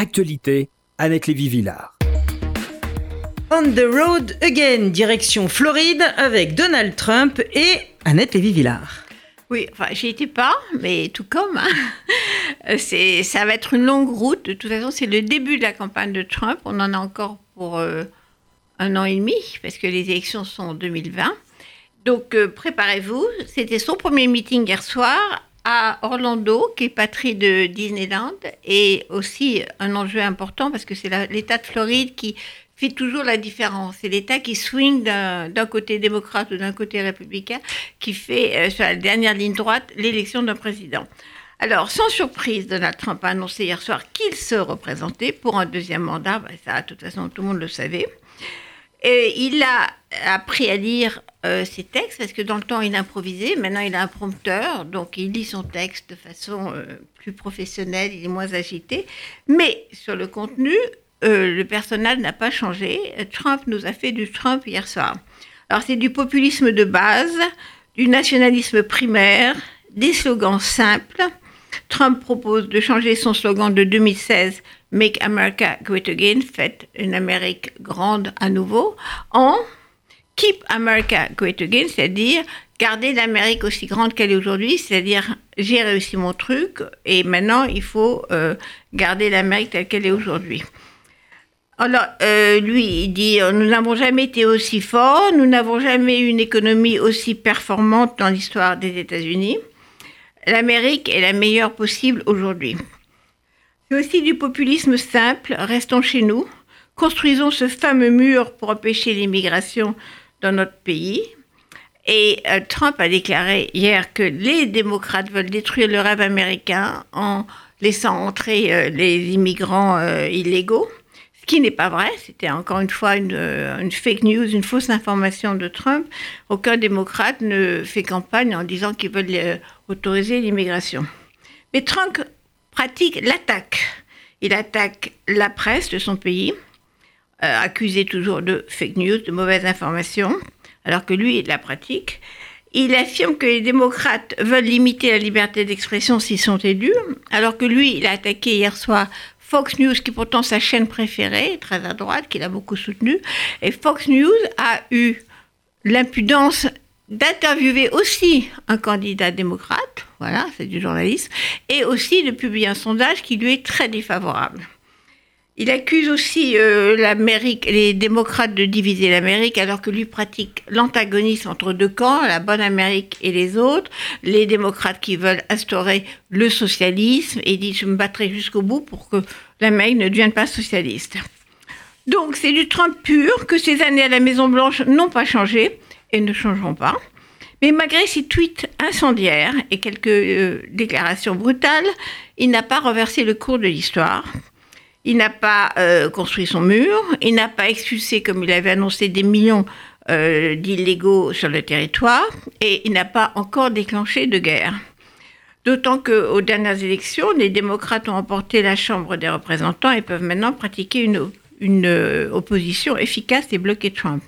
Actualité, Annette Lévy-Villard. On the road again, direction Floride avec Donald Trump et Annette Lévy-Villard. Oui, enfin, j'y étais pas, mais tout comme. Hein. C'est, ça va être une longue route. De toute façon, c'est le début de la campagne de Trump. On en a encore pour euh, un an et demi, parce que les élections sont en 2020. Donc, euh, préparez-vous. C'était son premier meeting hier soir Orlando, qui est patrie de Disneyland, et aussi un enjeu important parce que c'est l'État de Floride qui fait toujours la différence. C'est l'État qui swing d'un côté démocrate ou d'un côté républicain qui fait, euh, sur la dernière ligne droite, l'élection d'un président. Alors, sans surprise, Donald Trump a annoncé hier soir qu'il se représentait pour un deuxième mandat. Ben, ça, de toute façon, tout le monde le savait. Et il a appris à lire euh, ses textes parce que dans le temps il improvisait. Maintenant il a un prompteur, donc il lit son texte de façon euh, plus professionnelle, il est moins agité. Mais sur le contenu, euh, le personnel n'a pas changé. Trump nous a fait du Trump hier soir. Alors c'est du populisme de base, du nationalisme primaire, des slogans simples. Trump propose de changer son slogan de 2016 Make America Great Again, faites une Amérique grande à nouveau, en Keep America Great Again, c'est-à-dire garder l'Amérique aussi grande qu'elle est aujourd'hui, c'est-à-dire j'ai réussi mon truc et maintenant il faut euh, garder l'Amérique telle qu'elle est aujourd'hui. Alors, euh, lui, il dit, euh, nous n'avons jamais été aussi forts, nous n'avons jamais eu une économie aussi performante dans l'histoire des États-Unis. L'Amérique est la meilleure possible aujourd'hui. C'est aussi du populisme simple, restons chez nous, construisons ce fameux mur pour empêcher l'immigration dans notre pays. Et euh, Trump a déclaré hier que les démocrates veulent détruire le rêve américain en laissant entrer les immigrants illégaux qui n'est pas vrai. C'était encore une fois euh, une, fake news, une fausse information de Trump. Aucun démocrate ne fait campagne en disant qu'ils veulent euh, autoriser l'immigration. Mais Trump pratique l'attaque. Il attaque la presse de son pays, euh, accusé toujours de fake news, de mauvaises informations, alors que lui, il la pratique. Il affirme que les démocrates veulent limiter la liberté d'expression s'ils sont élus, alors que lui, il a attaqué hier soir Fox News, qui est pourtant sa chaîne préférée, très à droite, qu'il a beaucoup soutenue, et Fox News a eu l'impudence d'interviewer aussi un candidat démocrate, voilà, c'est du journalisme, et aussi de publier un sondage qui lui est très défavorable. Il accuse aussi euh, l'Amérique, les démocrates de diviser l'Amérique, alors que lui pratique l'antagonisme entre deux camps, la bonne Amérique et les autres. Les démocrates qui veulent instaurer le socialisme et dit je me battrai jusqu'au bout pour que l'Amérique ne devienne pas socialiste. Donc c'est du Trump pur que ces années à la Maison Blanche n'ont pas changé et ne changeront pas. Mais malgré ses tweets incendiaires et quelques euh, déclarations brutales, il n'a pas renversé le cours de l'histoire. Il n'a pas euh, construit son mur, il n'a pas expulsé, comme il avait annoncé, des millions euh, d'illégaux sur le territoire, et il n'a pas encore déclenché de guerre. D'autant qu'aux dernières élections, les démocrates ont emporté la Chambre des représentants et peuvent maintenant pratiquer une, euh, opposition efficace et bloquer Trump.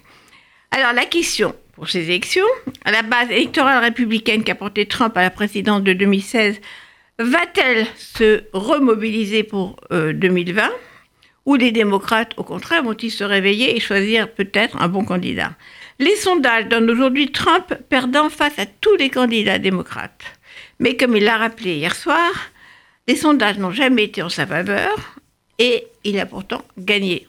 Alors la question pour ces élections, à la base électorale républicaine qui a porté Trump à la présidence de 2016 va-t-elle se remobiliser pour 2020 euh, ou les démocrates, au contraire, vont-ils se réveiller et choisir peut-être un bon candidat? Les sondages donnent aujourd'hui Trump perdant face à tous les candidats démocrates. Mais comme il l'a rappelé hier soir, les sondages n'ont jamais été en sa faveur et il a pourtant gagné.